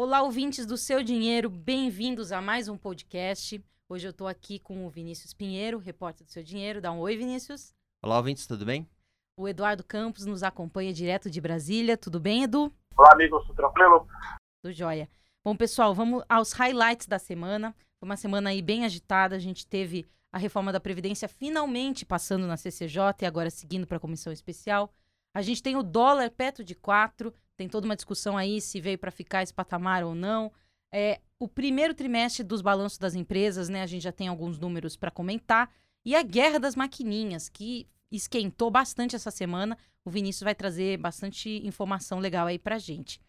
Olá, ouvintes do Seu Dinheiro, bem-vindos a mais um podcast. Hoje eu estou aqui com o Vinícius Pinheiro, repórter do Seu Dinheiro. Dá um oi, Vinícius. Olá, ouvintes, tudo bem? O Eduardo Campos nos acompanha direto de Brasília. Tudo bem, Edu? Olá, amigos, tudo tranquilo? Tudo jóia. Bom, pessoal, vamos aos highlights da semana. Foi uma semana aí bem agitada. A gente teve a reforma da Previdência finalmente passando na CCJ e agora seguindo para a comissão especial. A gente tem o dólar perto de 4, tem toda uma discussão aí se veio para ficar esse patamar ou não. É, o primeiro trimestre dos balanços das empresas, né? A gente já tem alguns números para comentar. E a guerra das maquininhas, que esquentou bastante essa semana. O Vinícius vai trazer bastante informação legal aí para gente.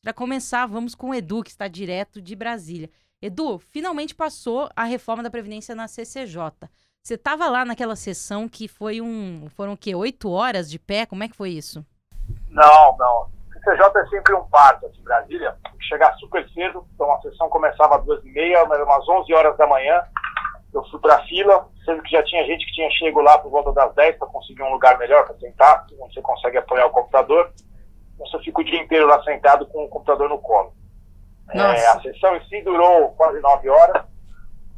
Para começar, vamos com o Edu, que está direto de Brasília. Edu, finalmente passou a reforma da Previdência na CCJ. Você estava lá naquela sessão que foi um. Foram o quê? Oito horas de pé? Como é que foi isso? Não, não. CCJ é sempre um parto aqui em Brasília. Chegar super cedo, então a sessão começava às duas e meia, mas umas onze horas da manhã. Eu fui para a fila, sendo que já tinha gente que tinha chego lá por volta das 10 para conseguir um lugar melhor para sentar, onde você consegue apoiar o computador. Então você fica o dia inteiro lá sentado com o computador no colo. É, a sessão em si durou quase nove horas,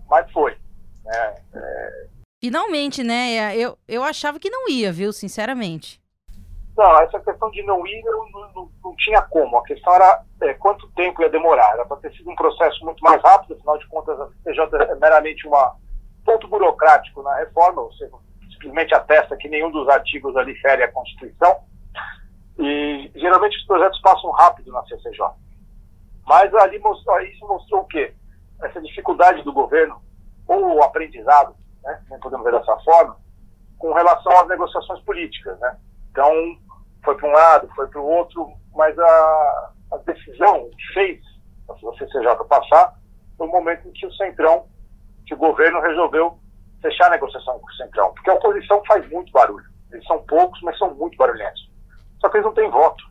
mas foi. Né? É... Finalmente, né? Eu, eu achava que não ia, viu, sinceramente. Não, essa questão de não ir não, não, não tinha como. A questão era é, quanto tempo ia demorar. Era para ter sido um processo muito mais rápido, afinal de contas, a CJ é meramente um ponto burocrático na reforma, você simplesmente atesta que nenhum dos artigos ali fere a Constituição. E geralmente os projetos passam rápido na CCJ. Mas ali mostrou, isso mostrou o quê? Essa dificuldade do governo, ou o aprendizado, né, podemos ver dessa forma, com relação às negociações políticas. Né? Então, foi para um lado, foi para o outro, mas a, a decisão que fez a CCJ passar foi o momento em que o Centrão, que o governo resolveu fechar a negociação com o Centrão. Porque a oposição faz muito barulho. Eles são poucos, mas são muito barulhentos. Só que eles não têm voto.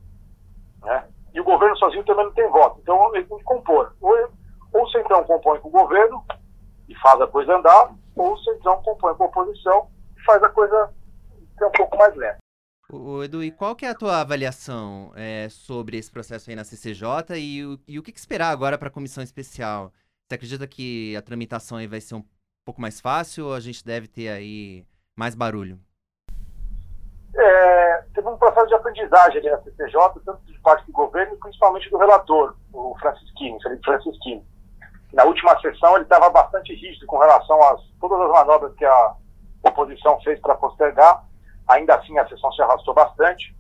Né? E o governo sozinho também não tem voto. Então ele tem que compor. Ou, ou o Centrão compõe com o governo e faz a coisa andar, ou o Centrão compõe com a oposição e faz a coisa ser um pouco mais lenta. O Edu, e qual que é a tua avaliação é, sobre esse processo aí na CCJ e o, e o que, que esperar agora para a comissão especial? Você acredita que a tramitação aí vai ser um pouco mais fácil ou a gente deve ter aí mais barulho? É, teve um processo de aprendizagem ali na CCJ, tanto de parte do governo principalmente do relator, o Francisquini, Felipe Francisquini. Na última sessão ele estava bastante rígido com relação a todas as manobras que a oposição fez para postergar. Ainda assim a sessão se arrastou bastante,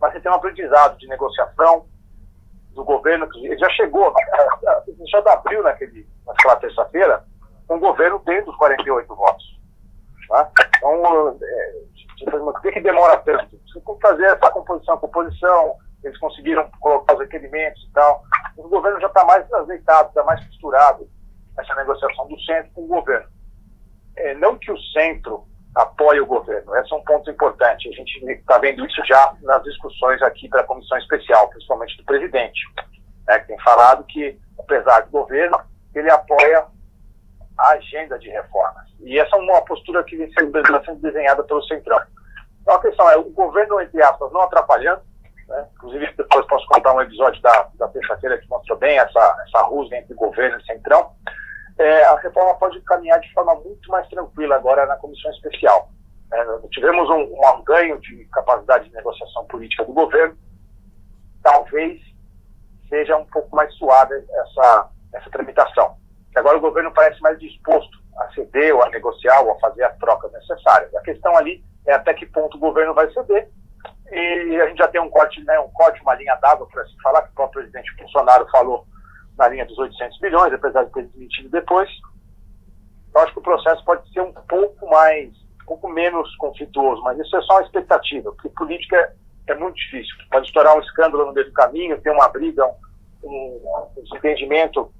mas você tem um aprendizado de negociação do governo, que ele já chegou, CCJ abriu naquele, naquela terça-feira, um governo tendo os 48 votos. Tá? Então, é, por que, que demora tanto? Você tem que fazer essa composição, composição, eles conseguiram colocar os requerimentos e tal. O governo já está mais azeitado, está mais costurado nessa negociação do centro com o governo. É, não que o centro apoie o governo, esse é um ponto importante. A gente está vendo isso já nas discussões aqui para a comissão especial, principalmente do presidente, né, que tem falado que, apesar do governo, ele apoia a agenda de reformas. E essa é uma postura que vem sendo desenhada pelo Centrão. Então a questão é, o governo, entre aspas, não atrapalhando, né? inclusive depois posso contar um episódio da, da terça-feira que mostrou bem essa, essa rusga entre governo e Centrão, é, a reforma pode caminhar de forma muito mais tranquila agora na comissão especial. É, tivemos um, um ganho de capacidade de negociação política do governo, talvez seja um pouco mais suave essa, essa tramitação agora o governo parece mais disposto a ceder ou a negociar ou a fazer as trocas necessárias. A questão ali é até que ponto o governo vai ceder. E a gente já tem um corte, né, um corte, uma linha d'água para se falar, que o próprio presidente Bolsonaro falou na linha dos 800 bilhões, apesar de ter desmentido depois. Eu acho que o processo pode ser um pouco mais, um pouco menos conflituoso, mas isso é só uma expectativa, porque política é, é muito difícil. Pode estourar um escândalo no meio do caminho, ter uma briga, um, um, um desentendimento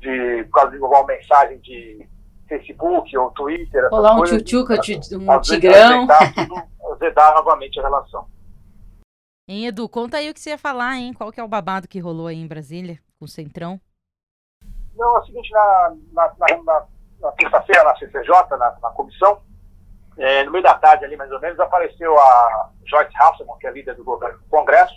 de, por causa de uma mensagem de Facebook ou Twitter. Rolar um tchutchuca, um tigrão. Azedar novamente a relação. Hein, Edu, conta aí o que você ia falar, hein? Qual que é o babado que rolou aí em Brasília, com o Centrão? Não, é o seguinte, na, na, na, na terça-feira, na CCJ, na, na comissão, é, no meio da tarde ali, mais ou menos, apareceu a Joyce Hasselman, que é líder do Congresso,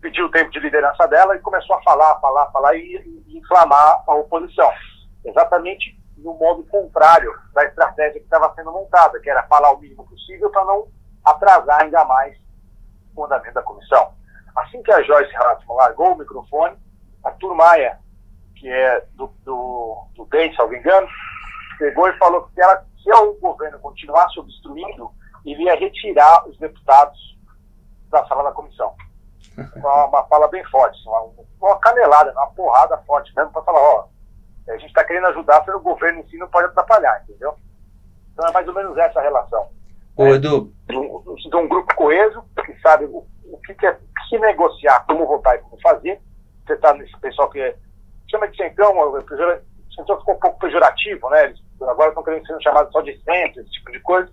pediu o tempo de liderança dela e começou a falar, falar, falar e, e inflamar a oposição. Exatamente no modo contrário da estratégia que estava sendo montada, que era falar o mínimo possível para não atrasar ainda mais o andamento da comissão. Assim que a Joyce Hartmann largou o microfone, a Turmaia, que é do, do, do DEM, se não me engano, pegou e falou que ela, se o governo continuasse obstruindo, ele ia retirar os deputados da sala da comissão. Uma, uma fala bem forte, uma, uma canelada, uma porrada forte mesmo, para falar, ó, a gente está querendo ajudar, mas o governo em si não pode atrapalhar, entendeu? Então é mais ou menos essa a relação. Ô, é, Edu. De um, de um, grupo coeso, que sabe o, o que, que é que negociar, como votar e como fazer. Você está nesse pessoal que é, chama de centrão, centrão ficou um pouco pejorativo, né? Eles agora estão querendo ser chamados só de centro, esse tipo de coisa.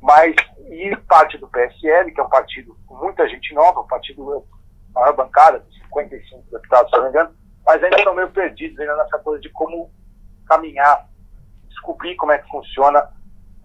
Mas, e parte do PSL, que é um partido com muita gente nova, um partido, maior bancada, de 55 deputados, se não me engano, mas ainda estão meio perdidos ainda nessa coisa de como caminhar, descobrir como é que funciona,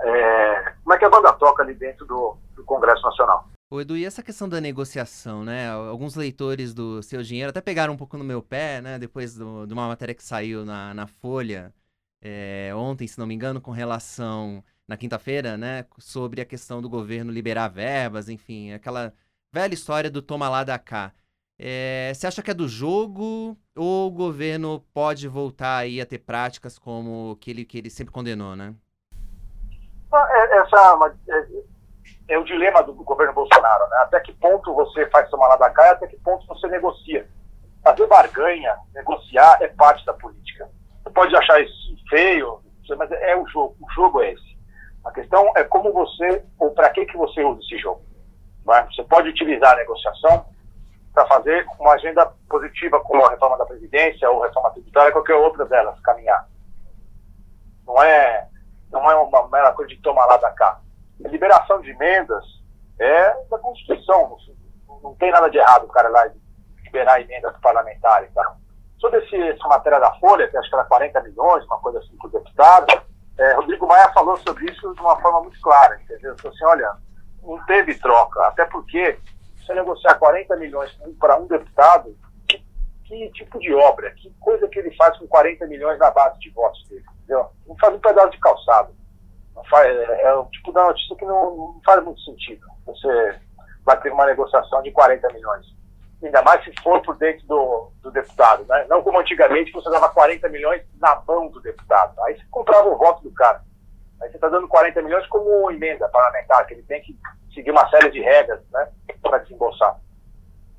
é, como é que a banda toca ali dentro do, do Congresso Nacional. Ô Edu, e essa questão da negociação, né? Alguns leitores do Seu Dinheiro até pegaram um pouco no meu pé, né? Depois do, de uma matéria que saiu na, na Folha é, ontem, se não me engano, com relação, na quinta-feira, né? Sobre a questão do governo liberar verbas, enfim, aquela velha história do toma lá da cá. É, você acha que é do jogo ou o governo pode voltar aí a ter práticas como que ele, que ele sempre condenou, né? É, essa é, o dilema do governo Bolsonaro, né? Até que ponto você faz tomar lá da cá e até que ponto você negocia. Fazer barganha, negociar é parte da política. Você pode achar isso feio, mas é o jogo. O jogo é esse. A questão é como você, ou para que, que você usa esse jogo. Você pode utilizar a negociação para fazer uma agenda positiva, como a reforma da Previdência ou reforma tributária, qualquer outra delas caminhar. Não é, não é uma mera coisa de tomar lá da cá. A liberação de emendas é da Constituição. Não, tem nada de errado o cara lá liberar emendas parlamentares. Tá? Sobre esse, essa matéria da Folha, que acho que era 40 milhões, uma coisa assim, por deputado, é, Rodrigo Maia falou sobre isso de uma forma muito clara, entendeu? Falou assim, olha, não teve troca, até porque você negociar 40 milhões para um deputado, que, que, tipo de obra, que coisa que ele faz com 40 milhões na base de votos dele, entendeu? Não faz um pedaço de calçado. Faz, é, é o tipo da notícia que não, não faz muito sentido. Você vai ter uma negociação de 40 milhões. Ainda mais se for por dentro do, do deputado, né? Não como antigamente, que você dava 40 milhões na mão do deputado. Aí você comprava o voto do cara. Aí você está dando 40 milhões como emenda parlamentar, que ele tem que seguir uma série de regras, né? para desembolsar.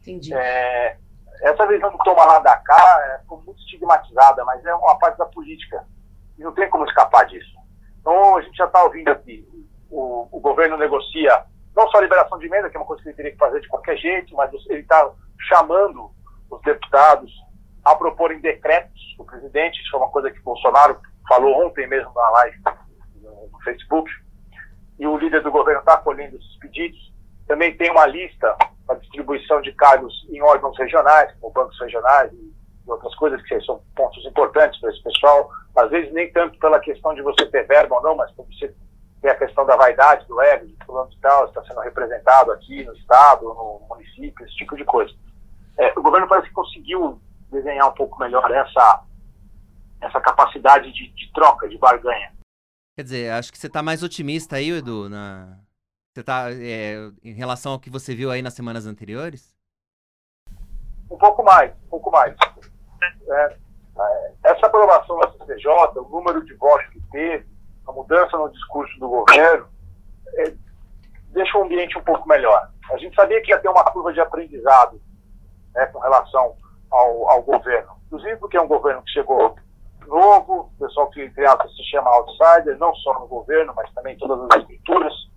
Entendi. É, essa visão do toma lá da cá é muito estigmatizada, mas é uma parte da política. E não tem como escapar disso. Então, a gente já está ouvindo aqui, o, o, governo negocia não só a liberação de emenda, que é uma coisa que ele teria que fazer de qualquer jeito, mas ele está chamando os deputados a proporem decretos do presidente, isso é uma coisa que Bolsonaro falou ontem mesmo na live no Facebook, e o líder do governo está acolhendo esses pedidos. Também tem uma lista para distribuição de cargos em órgãos regionais, como bancos regionais e outras coisas que são pontos importantes para esse pessoal. Às vezes nem tanto pela questão de você ter verba ou não, mas como você tem a questão da vaidade, do ego, de fulano de tal, está sendo representado aqui no estado, no município, esse tipo de coisa. É, o governo parece que conseguiu desenhar um pouco melhor essa, essa capacidade de, de troca, de barganha. Quer dizer, acho que você está mais otimista aí, Edu, na, você tá é, em relação ao que você viu aí nas semanas anteriores? Um pouco mais, um pouco mais. É, é essa aprovação da CCJ, o número de votos que teve, a mudança no discurso do governo, é, deixa o ambiente um pouco melhor. A gente sabia que ia ter uma curva de aprendizado né, com relação ao, ao governo. Inclusive porque é um governo que chegou novo, pessoal que criava se chama outsider, não só no governo, mas também em todas as estruturas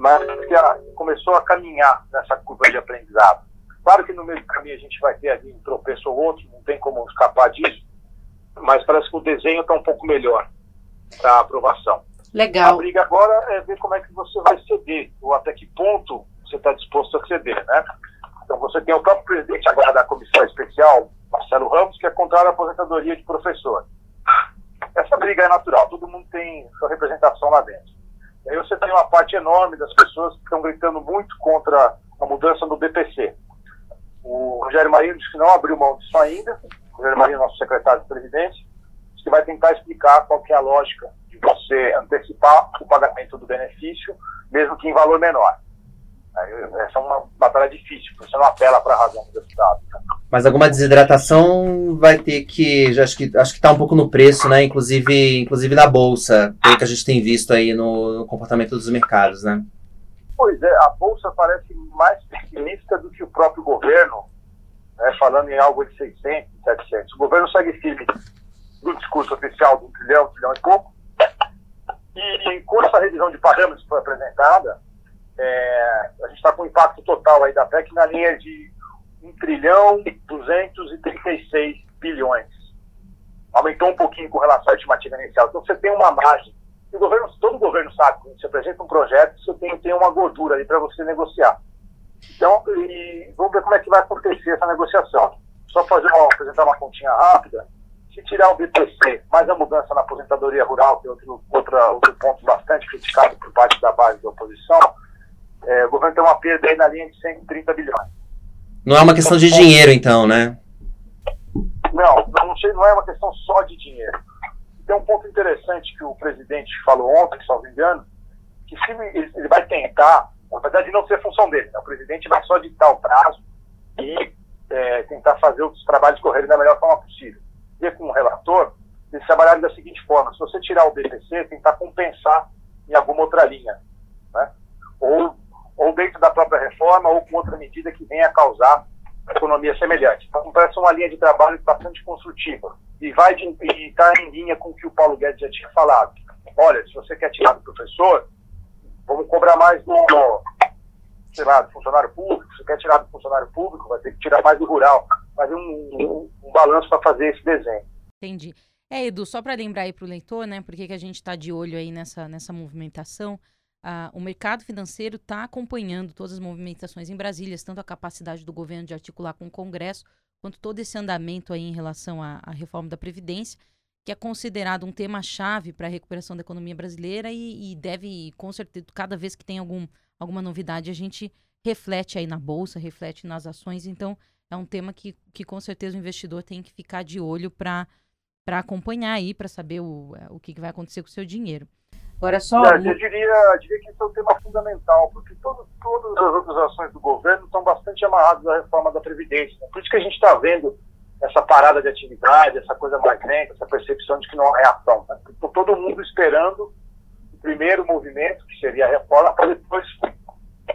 mas que ela começou a caminhar nessa curva de aprendizado. Claro que no meio do caminho a gente vai ter ali um tropeço ou outro, não tem como escapar disso, mas parece que o desenho está um pouco melhor para a aprovação. Legal. A briga agora é ver como é que você vai ceder, ou até que ponto você está disposto a ceder, né? Então você tem o próprio presidente agora da comissão especial, Marcelo Ramos, que é contra a aposentadoria de professor. Essa briga é natural, todo mundo tem sua representação lá dentro. Aí você tem uma parte enorme das pessoas que estão gritando muito contra a mudança no BPC. O Rogério Marinho disse que não abriu mão disso ainda. Rogério Marinho, nosso secretário de Previdência, disse que vai tentar explicar qual é a lógica de você antecipar o pagamento do benefício, mesmo que em valor menor. Essa é uma batalha difícil, porque você não apela para a razão do deputado. Né? Mas alguma desidratação vai ter que. Já acho que acho que está um pouco no preço, né? Inclusive, inclusive na bolsa, pelo que a gente tem visto aí no, no comportamento dos mercados, né? Pois é, a bolsa parece mais pessimista do que o próprio governo, né, falando em algo de 600, 700. O governo segue firme do discurso oficial de um trilhão, trilhão e pouco. E com essa revisão de parâmetros foi apresentada, é, a gente está com um impacto total aí da PEC na linha de 1 trilhão 236 bilhões. Aumentou um pouquinho com relação à estimativa inicial. Então você tem uma margem. O governo, todo governo sabe, quando você apresenta um projeto, você tem, tem uma gordura ali para você negociar. Então, e, vamos ver como é que vai acontecer essa negociação. Só fazer uma, apresentar uma continha rápida. Se tirar o BPC, mais a mudança na aposentadoria rural, que é outro, outra, outro ponto bastante criticado por parte da base da oposição, é, o governo tem uma perda aí na linha de 130 bilhões. Não é uma questão de dinheiro, então, né? Não, não, sei, não é uma questão só de dinheiro. Tem um ponto interessante que o presidente falou ontem, se não me engano, que se ele, ele vai tentar, apesar de não ser função dele, né, o presidente vai só ditar o prazo e é, tentar fazer os trabalhos correrem da melhor forma possível. E com o relator, eles trabalharam da seguinte forma: se você tirar o BPC, tentar compensar em alguma outra linha. Né? Ou ou dentro da própria reforma, ou com outra medida que venha a causar economia semelhante. Então, parece uma linha de trabalho bastante construtiva e vai está em linha com o que o Paulo Guedes já tinha falado. Olha, se você quer tirar do professor, vamos cobrar mais do, sei lá, do funcionário público. Se quer tirar do funcionário público, vai ter que tirar mais do rural. Fazer um, um, um balanço para fazer esse desenho. Entendi. É, Edu, só para lembrar aí para o leitor, né, porque que a gente está de olho aí nessa, nessa movimentação, Uh, o mercado financeiro está acompanhando todas as movimentações em Brasília, tanto a capacidade do governo de articular com o Congresso, quanto todo esse andamento aí em relação à, à reforma da Previdência, que é considerado um tema-chave para a recuperação da economia brasileira e, e, deve, com certeza, cada vez que tem algum, alguma novidade, a gente reflete aí na Bolsa, reflete nas ações. Então, é um tema que, que com certeza o investidor tem que ficar de olho para acompanhar aí, para saber o, o que, que vai acontecer com o seu dinheiro. Agora é só. É, eu diria, diria que isso é um tema fundamental, porque todo, todas as outras ações do governo estão bastante amarradas à reforma da Previdência. Por isso que a gente está vendo essa parada de atividade, essa coisa mais lenta, essa percepção de que não é ação. Né? Todo mundo esperando o primeiro movimento, que seria a reforma, para depois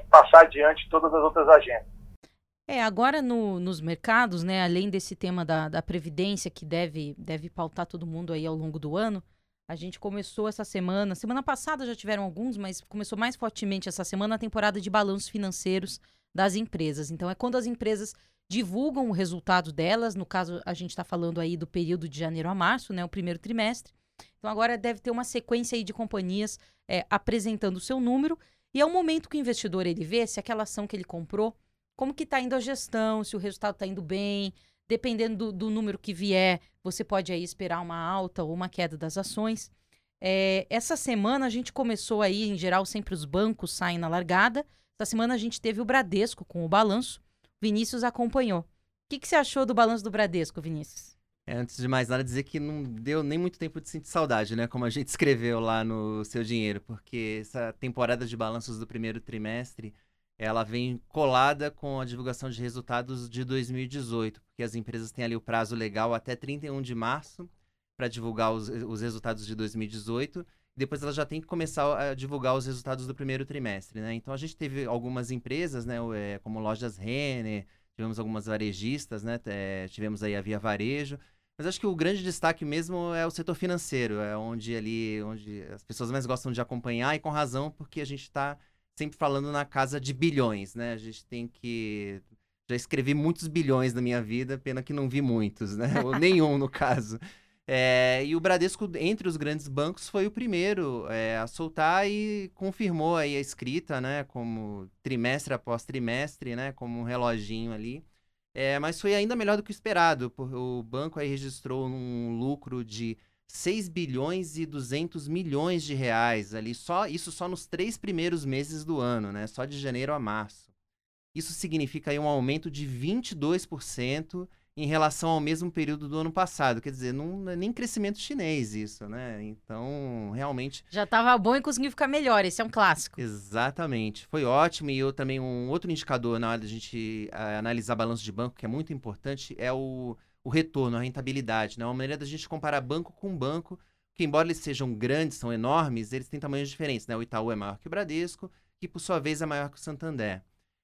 passar adiante todas as outras agendas. É, agora no, nos mercados, né, além desse tema da, da Previdência, que deve, deve pautar todo mundo aí ao longo do ano, a gente começou essa semana, semana passada já tiveram alguns, mas começou mais fortemente essa semana a temporada de balanços financeiros das empresas. Então é quando as empresas divulgam o resultado delas, no caso a gente está falando aí do período de janeiro a março, né, o primeiro trimestre. Então agora deve ter uma sequência aí de companhias é, apresentando o seu número e é o momento que o investidor ele vê se aquela ação que ele comprou, como que está indo a gestão, se o resultado está indo bem, Dependendo do, do, número que vier, você pode aí esperar uma alta ou uma queda das ações. É, essa semana a gente começou aí, em geral, sempre os bancos saem na largada. Essa semana a gente teve o Bradesco com o balanço. Vinícius acompanhou. O que, que você achou do balanço do Bradesco, Vinícius? É, antes de mais nada, dizer que não deu nem muito tempo de sentir saudade, né? Como a gente escreveu lá no Seu Dinheiro, porque essa temporada de balanços do primeiro trimestre ela vem colada com a divulgação de resultados de 2018, porque as empresas têm ali o prazo legal até 31 de março para divulgar os, os resultados de 2018. Depois ela já tem que começar a divulgar os resultados do primeiro trimestre, né? Então a gente teve algumas empresas, né, é, como lojas Renner, tivemos algumas varejistas, né? É, tivemos aí a Via Varejo, mas acho que o grande destaque mesmo é o setor financeiro, é onde ali, onde as pessoas mais gostam de acompanhar e com razão, porque a gente está sempre falando na casa de bilhões, né? A gente tem que. Já escrevi muitos bilhões na minha vida, pena que não vi muitos, né? Ou nenhum, no caso. É, e o Bradesco, entre os grandes bancos, foi o primeiro é, a soltar e confirmou aí a escrita, né? Como trimestre após trimestre, né? Como um reloginho ali. É, mas foi ainda melhor do que o esperado. O banco aí registrou um lucro de 6 bilhões e 200 milhões de reais ali, só isso só nos três primeiros meses do ano, né? Só de janeiro a março. Isso significa aí um aumento de 22% em relação ao mesmo período do ano passado. Quer dizer, não é nem crescimento chinês isso, né? Então, realmente. Já estava bom e conseguiu ficar melhor. Esse é um clássico. Exatamente. Foi ótimo. E eu também, um outro indicador na hora da gente uh, analisar balanço de banco, que é muito importante, é o, o retorno, a rentabilidade. Né? Uma maneira da gente comparar banco com banco, que embora eles sejam grandes, são enormes, eles têm tamanhos diferentes. Né? O Itaú é maior que o Bradesco, que por sua vez é maior que o Santander.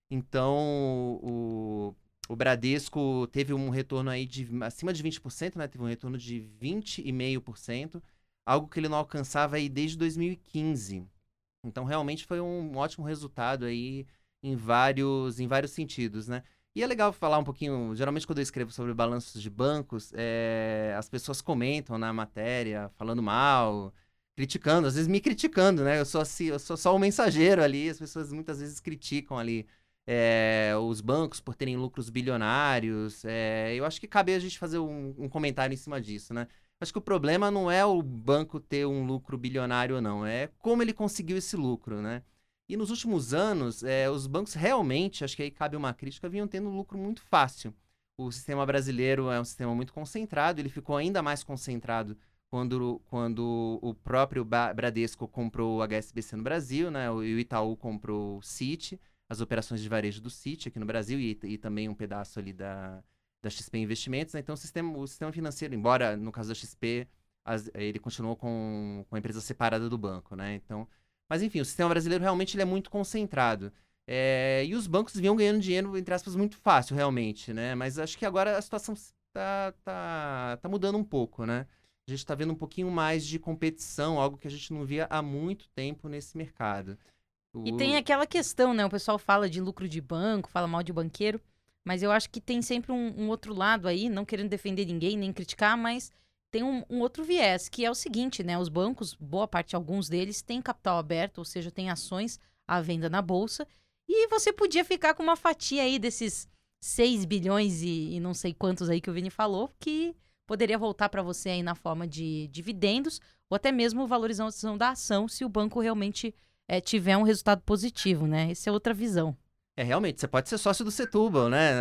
Então, o, o Bradesco teve um retorno aí de acima de 20%, né? Teve um retorno de 20,5%, algo que ele não alcançava aí desde 2015. Então, realmente foi um ótimo resultado aí em vários, em vários sentidos, né? E é legal falar um pouquinho, geralmente quando eu escrevo sobre balanços de bancos, é, as pessoas comentam na matéria, falando mal, criticando, às vezes me criticando, né? Eu sou, assim, eu sou só o um mensageiro ali, as pessoas muitas vezes criticam ali é, os bancos por terem lucros bilionários. É, eu acho que cabe a gente fazer um, um, comentário em cima disso, né? Acho que o problema não é o banco ter um lucro bilionário ou não, é como ele conseguiu esse lucro, né? E nos últimos anos, é, os bancos realmente, acho que aí cabe uma crítica, vinham tendo lucro muito fácil. O sistema brasileiro é um sistema muito concentrado, ele ficou ainda mais concentrado quando, quando o próprio Bradesco comprou o HSBC no Brasil, né? E o Itaú comprou o Citi as operações de varejo do Citi aqui no Brasil e, e também um pedaço ali da, da XP Investimentos. Né? Então, o sistema, o sistema financeiro, embora no caso da XP, as, ele continuou com, com a empresa separada do banco, né? Então, mas enfim, o sistema brasileiro realmente ele é muito concentrado. É, e os bancos vinham ganhando dinheiro, entre aspas, muito fácil, realmente, né? Mas acho que agora a situação tá, tá, tá mudando um pouco, né? A gente está vendo um pouquinho mais de competição, algo que a gente não via há muito tempo nesse mercado. E tem aquela questão, né? O pessoal fala de lucro de banco, fala mal de banqueiro, mas eu acho que tem sempre um, um outro lado aí, não querendo defender ninguém, nem criticar, mas tem um, um, outro viés, que é o seguinte, né? Os bancos, boa parte, alguns deles, têm capital aberto, ou seja, tem ações à venda na bolsa, e você podia ficar com uma fatia aí desses 6 bilhões e, e não sei quantos aí que o Vini falou, que poderia voltar para você aí na forma de dividendos, ou até mesmo valorização da ação, se o banco realmente é, tiver um resultado positivo, né? Essa é outra visão. É, realmente, você pode ser sócio do Setúbal, né?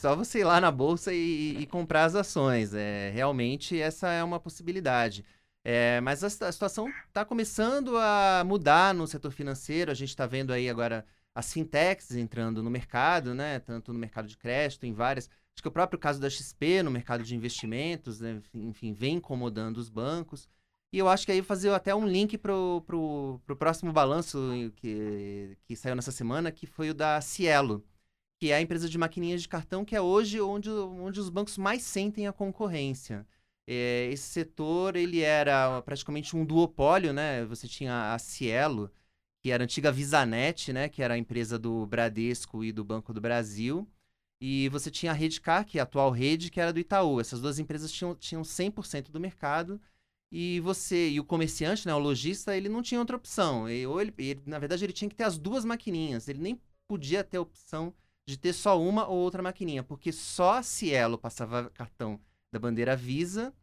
Só você ir lá na bolsa e, e, comprar as ações. É, realmente, essa é uma possibilidade. É, mas a, a situação está começando a mudar no setor financeiro. A gente está vendo aí agora as fintechs entrando no mercado, né? Tanto no mercado de crédito, em várias. Acho que o próprio caso da XP no mercado de investimentos, né? enfim, vem incomodando os bancos. E eu acho que aí fazer até um link pro, pro, pro próximo balanço que, que saiu nessa semana, que foi o da Cielo, que é a empresa de maquininhas de cartão que é hoje onde, onde os bancos mais sentem a concorrência. É, esse setor, ele era praticamente um duopólio, né? Você tinha a Cielo, que era a antiga Visanet, né? Que era a empresa do Bradesco e do Banco do Brasil. E você tinha a Redcar, que é a atual rede, que era do Itaú. Essas duas empresas tinham, tinham 100% do mercado e você e o comerciante, né, o lojista, ele não tinha outra opção. E, ou ele, ele, na verdade, ele tinha que ter as duas maquininhas. Ele nem podia ter a opção de ter só uma ou outra maquininha, porque só a Cielo passava cartão da bandeira Visa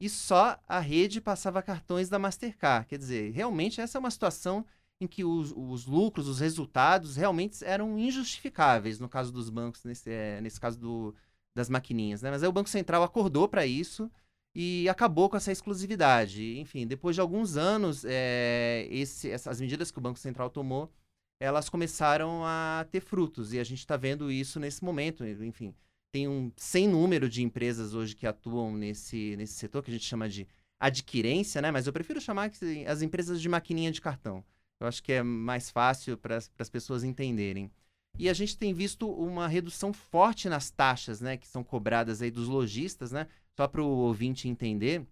e só a rede passava cartões da Mastercard. Quer dizer, realmente essa é uma situação em que os, os lucros, os resultados realmente eram injustificáveis no caso dos bancos, nesse, é, nesse caso do, das maquininhas. Né? Mas aí o Banco Central acordou para isso e acabou com essa exclusividade. Enfim, depois de alguns anos, é, esse, essas medidas que o Banco Central tomou, elas começaram a ter frutos e a gente está vendo isso nesse momento. Enfim, tem um sem número de empresas hoje que atuam nesse, nesse setor que a gente chama de adquirência, né? Mas eu prefiro chamar as empresas de maquininha de cartão. Eu acho que é mais fácil para as pessoas entenderem. E a gente tem visto uma redução forte nas taxas, né, que são cobradas aí dos lojistas, né? Só para o ouvinte entender,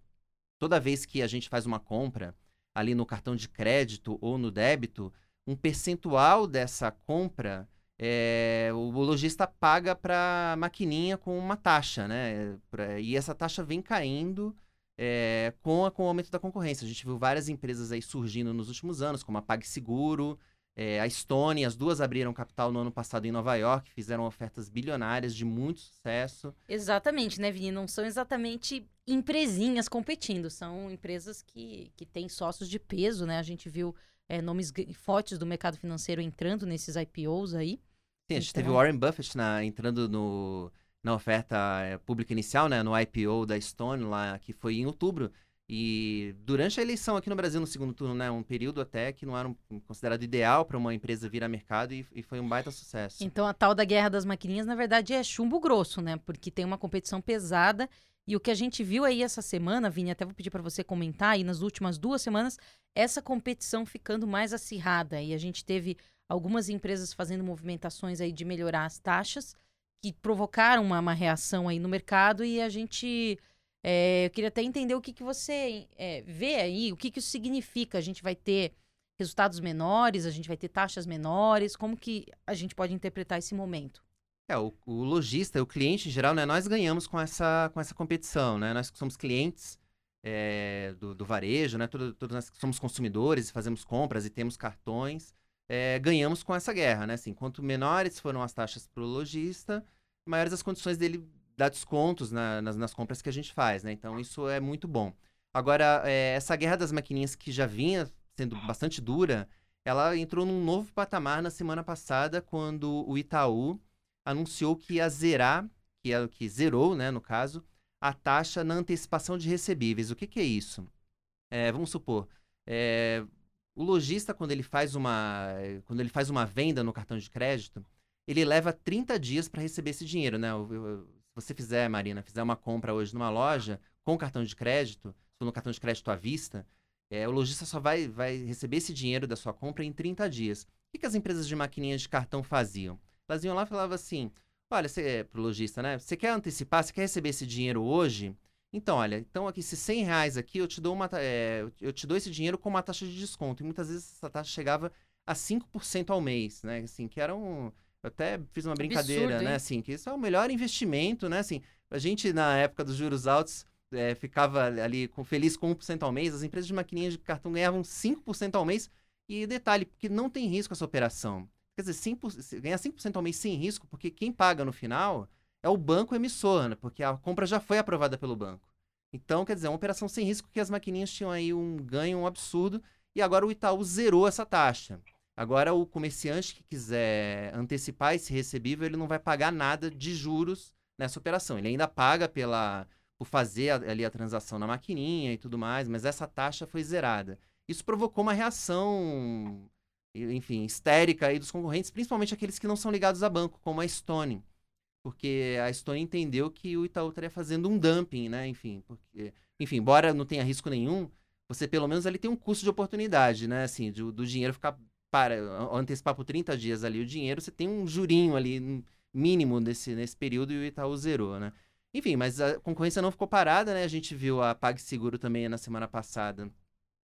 toda vez que a gente faz uma compra ali no cartão de crédito ou no débito, um percentual dessa compra é, o lojista paga para a maquininha com uma taxa, né? E essa taxa vem caindo é, com, a, com o aumento da concorrência. A gente viu várias empresas aí surgindo nos últimos anos, como a PagSeguro, é, a Estônia, as duas abriram capital no ano passado em Nova York, fizeram ofertas bilionárias de muito sucesso. Exatamente, né, Vini? Não são exatamente empresinhas competindo, são empresas que, que têm sócios de peso, né? A gente viu é, nomes fortes do mercado financeiro entrando nesses IPOs aí. Sim, a gente teve Então- Warren Buffett na- entrando no, na oferta eh, pública inicial, né, no IPO da Stone, lá, que foi em outubro. E durante a eleição aqui no Brasil, no segundo turno, né, um período até que não era um- considerado ideal para uma empresa vir a mercado e, e foi um baita sucesso. Então a tal da guerra das maquininhas, na verdade, é chumbo grosso, né? Porque tem uma competição pesada. E o que a gente viu aí essa semana, Vini, até vou pedir para você comentar aí nas últimas duas semanas, essa competição ficando mais acirrada. E a gente teve algumas empresas fazendo movimentações aí de melhorar as taxas, que provocaram uma, uma reação aí no mercado. E a gente. É, eu queria até entender o que, que você é, vê aí, o que, que isso significa. A gente vai ter resultados menores, a gente vai ter taxas menores, como que a gente pode interpretar esse momento? É, o, o lojista, o cliente em geral, né, nós ganhamos com essa, com essa competição, né? Nós que somos clientes é, do, do varejo, né? Todos, nós que somos consumidores fazemos compras e temos cartões, é, ganhamos com essa guerra, né? Assim, quanto menores foram as taxas para o lojista, maiores as condições dele dar descontos na- nas, nas compras que a gente faz, né? Então, isso é muito bom. Agora, é, essa guerra das maquininhas que já vinha sendo bastante dura, ela entrou num novo patamar na semana passada, quando o Itaú anunciou que ia zerar, que, é, que zerou, né, no caso, a taxa na antecipação de recebíveis. O que, que é isso? É, vamos supor, é, o lojista, quando ele, faz uma, quando ele faz uma venda no cartão de crédito, ele leva 30 dias para receber esse dinheiro. Né? O- Se você fizer, Marina, fizer uma compra hoje numa loja com cartão de crédito, no cartão de crédito à vista, é, o lojista só vai, vai receber esse dinheiro da sua compra em 30 dias. O que, que as empresas de maquininhas de cartão faziam? Elas iam lá e falavam assim: olha, você, pro lojista, né? Você quer antecipar, você quer receber esse dinheiro hoje? Então, olha, então aqui, esses 100 reais aqui, eu te dou uma, é, eu te dou esse dinheiro com uma taxa de desconto. E muitas vezes essa taxa chegava a 5% ao mês, né? Assim, que era um. Eu até fiz uma brincadeira, Absurdo, né? Assim, que isso é o melhor investimento, né? Assim, a gente, na época dos juros altos, é, ficava ali com, feliz com 1% ao mês, as empresas de maquininhas de cartão ganhavam 5% ao mês. E detalhe, porque não tem risco essa operação. Quer dizer, 5, se- ganhar 5% ao mês sem risco, porque quem paga no final é o banco emissor, né? Porque a compra já foi aprovada pelo banco. Então, quer dizer, é uma operação sem risco que as maquininhas tinham aí um ganho um absurdo e agora o Itaú zerou essa taxa. Agora o comerciante que quiser antecipar esse recebível, ele não vai pagar nada de juros nessa operação. Ele ainda paga pela por fazer a- ali a transação na maquininha e tudo mais, mas essa taxa foi zerada. Isso provocou uma reação, enfim, histérica aí dos concorrentes, principalmente aqueles que não são ligados a banco, como a Stone. Porque a Stone entendeu que o Itaú estaria fazendo um dumping, né? Enfim, porque, enfim, embora não tenha risco nenhum, você pelo menos ali tem um custo de oportunidade, né? Assim, do dinheiro ficar para antecipar por 30 dias ali o dinheiro, você tem um jurinho ali mínimo nesse, nesse período e o Itaú zerou, né? Enfim, mas a concorrência não ficou parada, né? A gente viu a PagSeguro também na semana passada.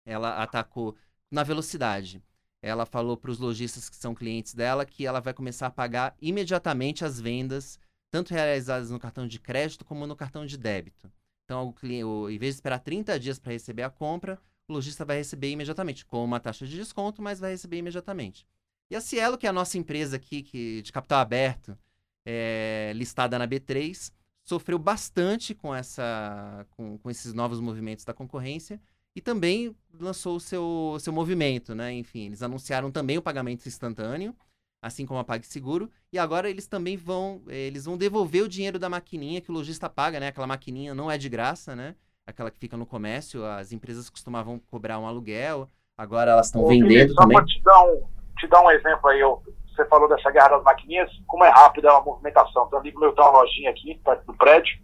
Ela atacou na velocidade. Ela falou para os lojistas que são clientes dela que ela vai começar a pagar imediatamente as vendas, tanto realizadas no cartão de crédito como no cartão de débito. Então, o cliente, em vez de esperar 30 dias para receber a compra, o lojista vai receber imediatamente, com uma taxa de desconto, mas vai receber imediatamente. E a Cielo, que é a nossa empresa aqui que, de capital aberto, é, listada na B3, sofreu bastante com, essa, com, com esses novos movimentos da concorrência e também lançou o seu, seu movimento, né? Enfim, eles anunciaram também o pagamento instantâneo, assim como a PagSeguro, e agora eles também vão, eh, eles vão devolver o dinheiro da maquininha que o lojista paga, né? Aquela maquininha não é de graça, né? Aquela que fica no comércio, as empresas costumavam cobrar um aluguel, agora elas estão vendendo só também. para te dar um te dar um exemplo aí, eu- você falou dessa guerra das maquininhas, como é rápida a movimentação. Um amigo meu tem uma lojinha aqui, perto do prédio,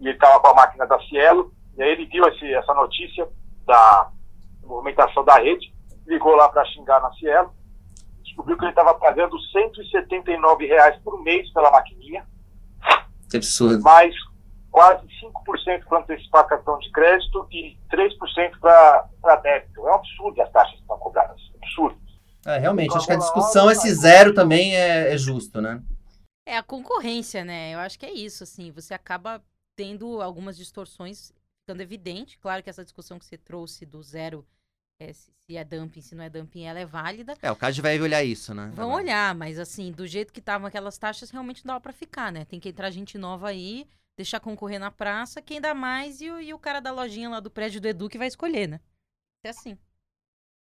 e ele estava com a máquina da Cielo, e aí ele viu esse, essa notícia da movimentação da rede, ligou lá para xingar na Cielo, descobriu que ele estava pagando 179 reais por mês pela maquininha, Que absurdo. mais quase 5% para antecipar cartão de crédito e 3% para débito. É um absurdo as taxas que estão cobradas. Absurdo. É, realmente, acho que a Calcula discussão, esse zero também é, é justo, né? É a concorrência, né? Eu acho que é isso, assim. Você acaba tendo algumas distorções ficando evidente. Claro que essa discussão que você trouxe do zero, é, se é dumping, se não é dumping, ela é válida. É, o CAD vai olhar isso, né? Vão olhar, mas assim, do jeito que estavam aquelas taxas, realmente não dava pra ficar, né? Tem que entrar gente nova aí, deixar concorrer na praça, quem dá mais e o, e o cara da lojinha lá do prédio do Edu que vai escolher, né? É assim.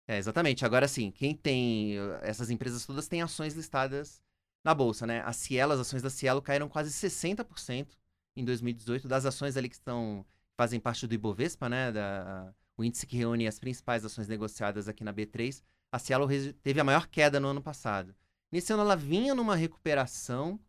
É, exatamente. Agora sim, quem tem. uh, Essas empresas todas têm ações listadas na bolsa, né? A Cielo, as ações da Cielo caíram quase 60% em 2018, das ações ali que estão fazem parte do Ibovespa, né? Da, o índice que reúne as principais ações negociadas aqui na B3. A Cielo teve a maior queda no ano passado. Nesse ano ela vinha numa recuperação,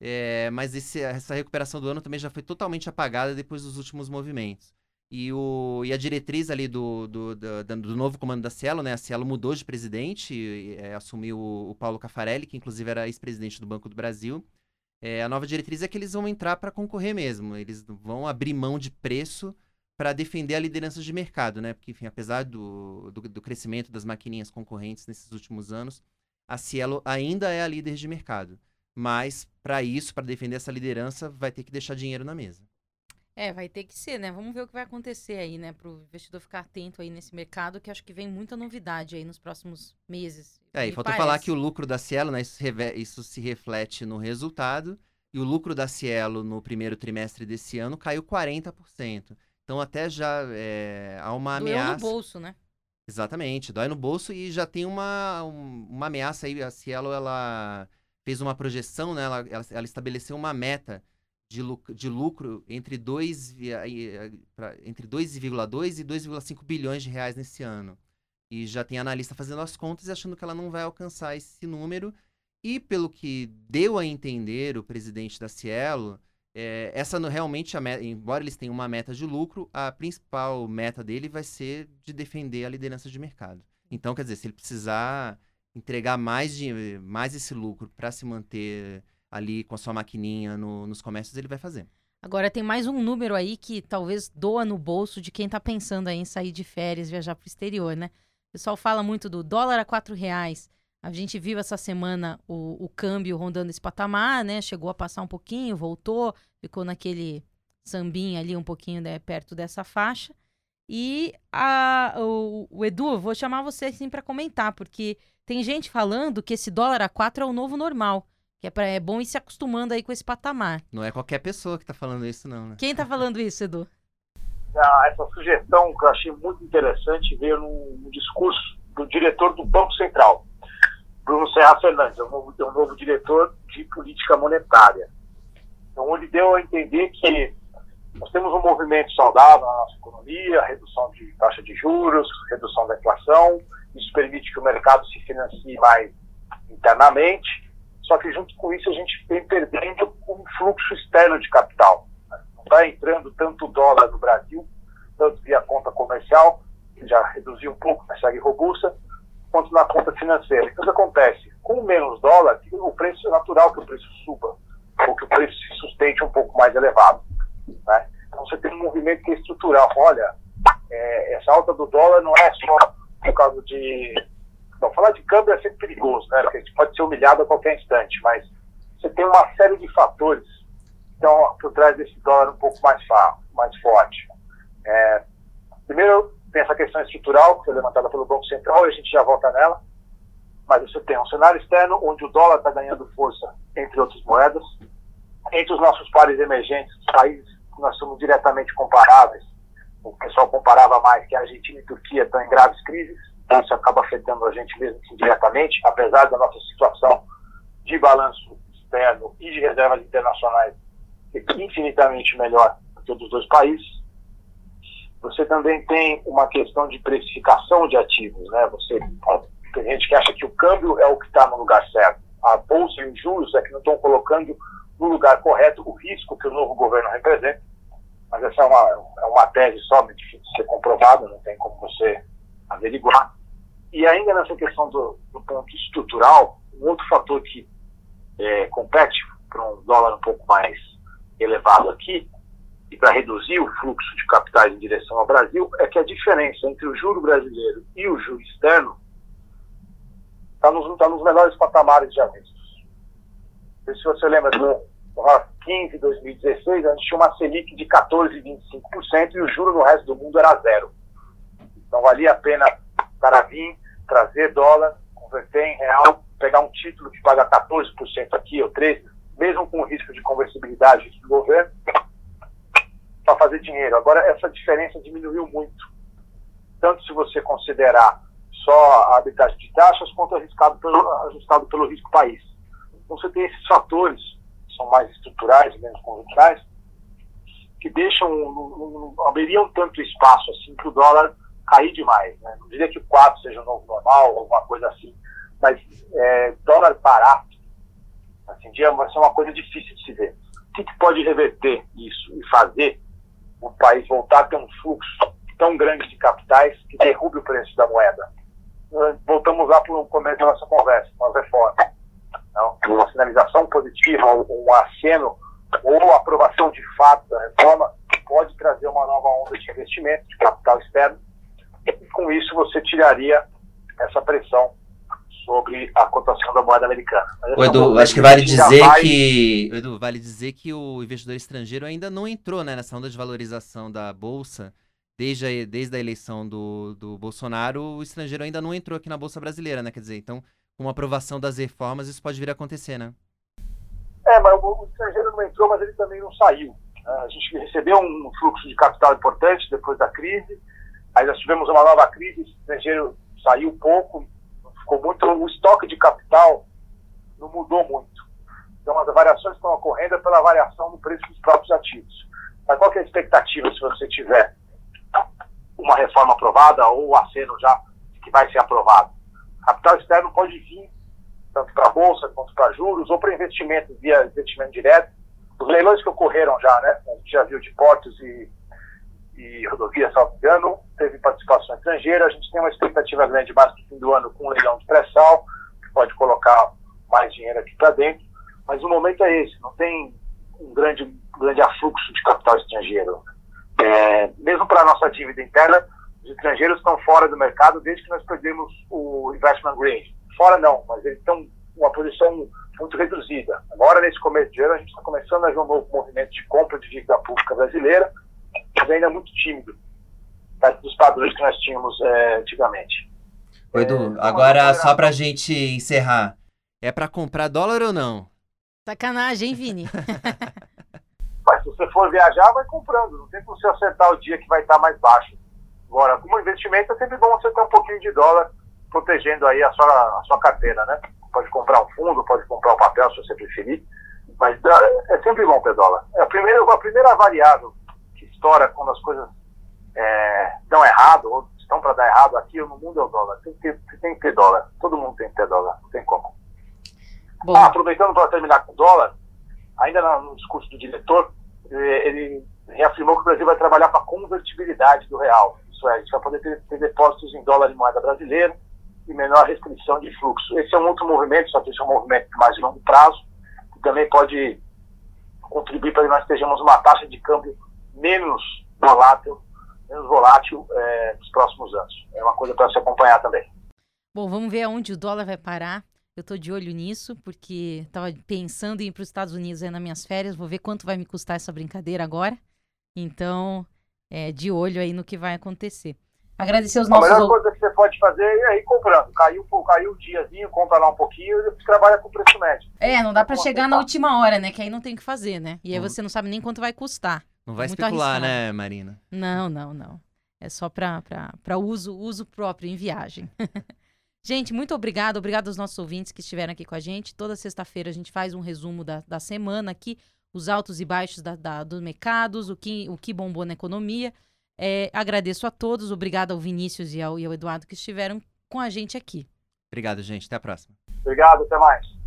é, mas esse, essa recuperação do ano também já foi totalmente apagada depois dos últimos movimentos. E, o, e a diretriz ali do, do, do, do novo comando da Cielo, né? A Cielo mudou de presidente, é, assumiu o, o, Paulo Cafarelli, que inclusive era ex-presidente do Banco do Brasil. É, a nova diretriz é que eles vão entrar para concorrer mesmo. Eles vão abrir mão de preço para defender a liderança de mercado, né? Porque, enfim, apesar do, do, do, crescimento das maquininhas concorrentes nesses últimos anos, a Cielo ainda é a líder de mercado. Mas, para isso, para defender essa liderança, vai ter que deixar dinheiro na mesa. É, vai ter que ser, né? Vamos ver o que vai acontecer aí, né? Para o investidor ficar atento aí nesse mercado, que acho que vem muita novidade aí nos próximos meses. É, e falta falar que o lucro da Cielo, né? Isso, isso se reflete no resultado. E o lucro da Cielo no primeiro trimestre desse ano caiu 40%. Então até já é, há uma Doeu ameaça. no bolso, né? Exatamente, dói no bolso e já tem uma, uma ameaça aí. A Cielo, ela fez uma projeção, né? Ela, ela, ela estabeleceu uma meta de, lucro, de lucro entre 2,2 entre 2,2 e 2,5 bilhões de reais nesse ano. E já tem analista fazendo as contas e achando que ela não vai alcançar esse número. E pelo que deu a entender o presidente da Cielo, é, essa realmente, meta, embora eles tenham uma meta de lucro, a principal meta dele vai ser de defender a liderança de mercado. Então, quer dizer, se ele precisar entregar mais, de, mais esse lucro para se manter ali com a sua maquininha no, nos comércios, ele vai fazer. Agora tem mais um número aí que talvez doa no bolso de quem está pensando em sair de férias, viajar para o exterior, né? O pessoal fala muito do dólar a quatro reais. A gente viu essa semana o, o câmbio rondando esse patamar, né? Chegou a passar um pouquinho, voltou, ficou naquele sambinho ali um pouquinho né, perto dessa faixa. E a, o, o Edu, vou chamar você assim para comentar, porque tem gente falando que esse dólar a quatro é o novo normal. Que é, pra, é bom ir se acostumando aí com esse patamar. Não é qualquer pessoa que tá falando isso, não, né? Quem tá falando isso, Edu? Ah, essa sugestão que eu achei muito interessante veio no, no discurso do diretor do Banco Central, Bruno Serra Fernandes, é um novo, é um novo diretor de política monetária. Então, ele deu a entender que nós temos um movimento saudável na nossa economia, redução de taxa de juros, redução da inflação, isso permite que o mercado se financie mais internamente, só que junto com isso a gente vem perdendo um fluxo externo de capital. Não está entrando tanto dólar no Brasil, tanto via conta comercial, que já reduziu um pouco, mas segue robusta, quanto na conta financeira. Então, o que acontece? Com menos dólar, o preço é natural que o preço suba, ou que o preço se sustente um pouco mais elevado. Né? Então, você tem um movimento que é estrutural. Olha, é, essa alta do dólar não é só por causa de Bom, falar de câmbio é sempre perigoso, né? Porque a gente pode ser humilhado a qualquer instante, mas você tem uma série de fatores que por trás desse dólar um pouco mais, mais forte. É, primeiro, tem essa questão estrutural, que foi levantada pelo Banco Central, e a gente já volta nela. Mas você tem um cenário externo onde o dólar está ganhando força entre outras moedas. Entre os nossos pares emergentes, os países que nós somos diretamente comparáveis, o pessoal comparava mais que a Argentina e a Turquia estão em graves crises isso acaba afetando a gente mesmo assim, diretamente, apesar da nossa situação de balanço externo e de reservas internacionais infinitamente melhor do que dos dois países. Você também tem uma questão de precificação de ativos, né? Você tem gente que acha que o câmbio é o que está no lugar certo. A bolsa e os juros é que não estão colocando no lugar correto o risco que o novo governo representa. Mas essa é uma, é uma tese só, muito difícil de ser comprovada, não tem como você averiguar. E ainda nessa questão do, do ponto estrutural, um outro fator que é, compete para um dólar um pouco mais elevado aqui, e para reduzir o fluxo de capitais em direção ao Brasil, é que a diferença entre o juro brasileiro e o juro externo está nos, tá nos menores patamares já vistos. Se você lembra do 15, 2016, a gente tinha uma Selic de 14,25% e o juro no resto do mundo era zero. Então valia a pena para vir, trazer dólar, converter em real, pegar um título que paga 14% aqui ou 13%, mesmo com o risco de conversibilidade do governo, para fazer dinheiro. Agora, essa diferença diminuiu muito. Tanto se você considerar só a arbitragem de taxas, quanto ajustado pelo, ajustado pelo risco país. Então você tem esses fatores, são mais estruturais menos conjunturais, que deixam, abririam tanto espaço assim para o dólar cair demais. Né? Não diria que o 4 seja o novo normal, alguma coisa assim, mas é, dólar barato, assim, dia vai ser uma coisa difícil de se ver. O que, que pode reverter isso e fazer o país voltar a ter um fluxo tão grande de capitais que derrube o preço da moeda? Voltamos lá para o começo da nossa conversa, uma reforma. Não, uma sinalização positiva, um aceno ou aprovação de fato da reforma pode trazer uma nova onda de investimento, de capital externo, e com isso você tiraria essa pressão sobre a cotação da moeda americana. O Edu, acho que vale dizer vai... que Edu, vale dizer que o investidor estrangeiro ainda não entrou né, nessa onda de valorização da bolsa. Desde a, desde a eleição do, do Bolsonaro, o estrangeiro ainda não entrou aqui na Bolsa Brasileira, né? Quer dizer, então, com a aprovação das reformas, isso pode vir a acontecer, né? É, mas o, estrangeiro não entrou, mas ele também não saiu. Né? A gente recebeu um fluxo de capital importante depois da crise, aí nós tivemos uma nova crise, o estrangeiro saiu pouco, ficou muito. O estoque de capital não mudou muito. Então, as variações estão ocorrendo pela variação no preço dos próprios ativos. Mas qual é a expectativa se você tiver uma reforma aprovada ou o aceno já que vai ser aprovado? Capital externo pode vir tanto para a Bolsa quanto para juros ou para investimento via investimento direto. Os leilões que ocorreram já, né? A gente já viu de portos e e rodovias, salvo engano, teve participação estrangeira. A gente tem uma expectativa grande mais no fim do ano com um leilão de pré-sal, que pode colocar mais dinheiro aqui para dentro. Mas o momento é esse, não tem um grande, grande afluxo de capital estrangeiro. É, mesmo para a nossa dívida interna, os estrangeiros estão fora do mercado desde que nós perdemos o investment grade. Fora não, mas eles estão uma posição muito reduzida. Agora, nesse começo de ano, a gente está começando a ver um novo movimento de compra de dívida pública brasileira, mas ainda muito tímido dos padrões que nós tínhamos é, antigamente. Ô, Edu, é, agora só para a gente encerrar, é para comprar dólar ou não? Sacanagem, hein, Vini? Mas se você for viajar, vai comprando. Não tem como você acertar o dia que vai estar mais baixo. Agora, como investimento, é sempre bom acertar um pouquinho de dólar, protegendo aí a sua, a sua carteira, né? Pode comprar um fundo, pode comprar um papel, se você preferir. Mas é sempre bom ter dólar. É a primeira, a primeira variável estoura quando as coisas é, dão errado, ou estão para dar errado aqui no mundo é o dólar. Tem que, ter, tem que ter dólar. Todo mundo tem que ter dólar. Não tem como. Ah, aproveitando para terminar com o dólar, ainda no discurso do diretor, eh, ele reafirmou que o Brasil vai trabalhar para a convertibilidade do real. Isso é, a gente vai poder ter, ter depósitos em dólar e moeda brasileira e menor restrição de fluxo. Esse é um outro movimento, só que esse é um movimento mais de longo prazo, que também pode contribuir para que nós estejamos uma taxa de câmbio menos volátil, menos volátil é, nos próximos anos. É uma coisa para se acompanhar também. Bom, vamos ver aonde o dólar vai parar. Eu estou de olho nisso, porque estava pensando em ir para os Estados Unidos aí nas minhas férias. Vou ver quanto vai me custar essa brincadeira agora. Então, é, de olho aí no que vai acontecer. Agradecer os nossos... A melhor coisa que você pode fazer é ir comprando. Caiu, caiu o diazinho, compra lá um pouquinho e trabalha com preço médio. É, não dá para chegar na última hora, né? Que aí não tem o que fazer, né? E aí você não sabe nem quanto vai custar. Não vai Muito especular, arriscado. né, Marina? Não, não, não. É só para uso, uso próprio em viagem. gente, muito obrigado. Obrigado aos nossos ouvintes que estiveram aqui com a gente. Toda sexta-feira a gente faz um resumo da, da semana aqui, os altos e baixos da, da, dos mercados, o que, o que bombou na economia. É, agradeço a todos. Obrigado ao Vinícius e ao, e ao Eduardo que estiveram com a gente aqui. Obrigado, gente. Até a próxima. Obrigado, até mais.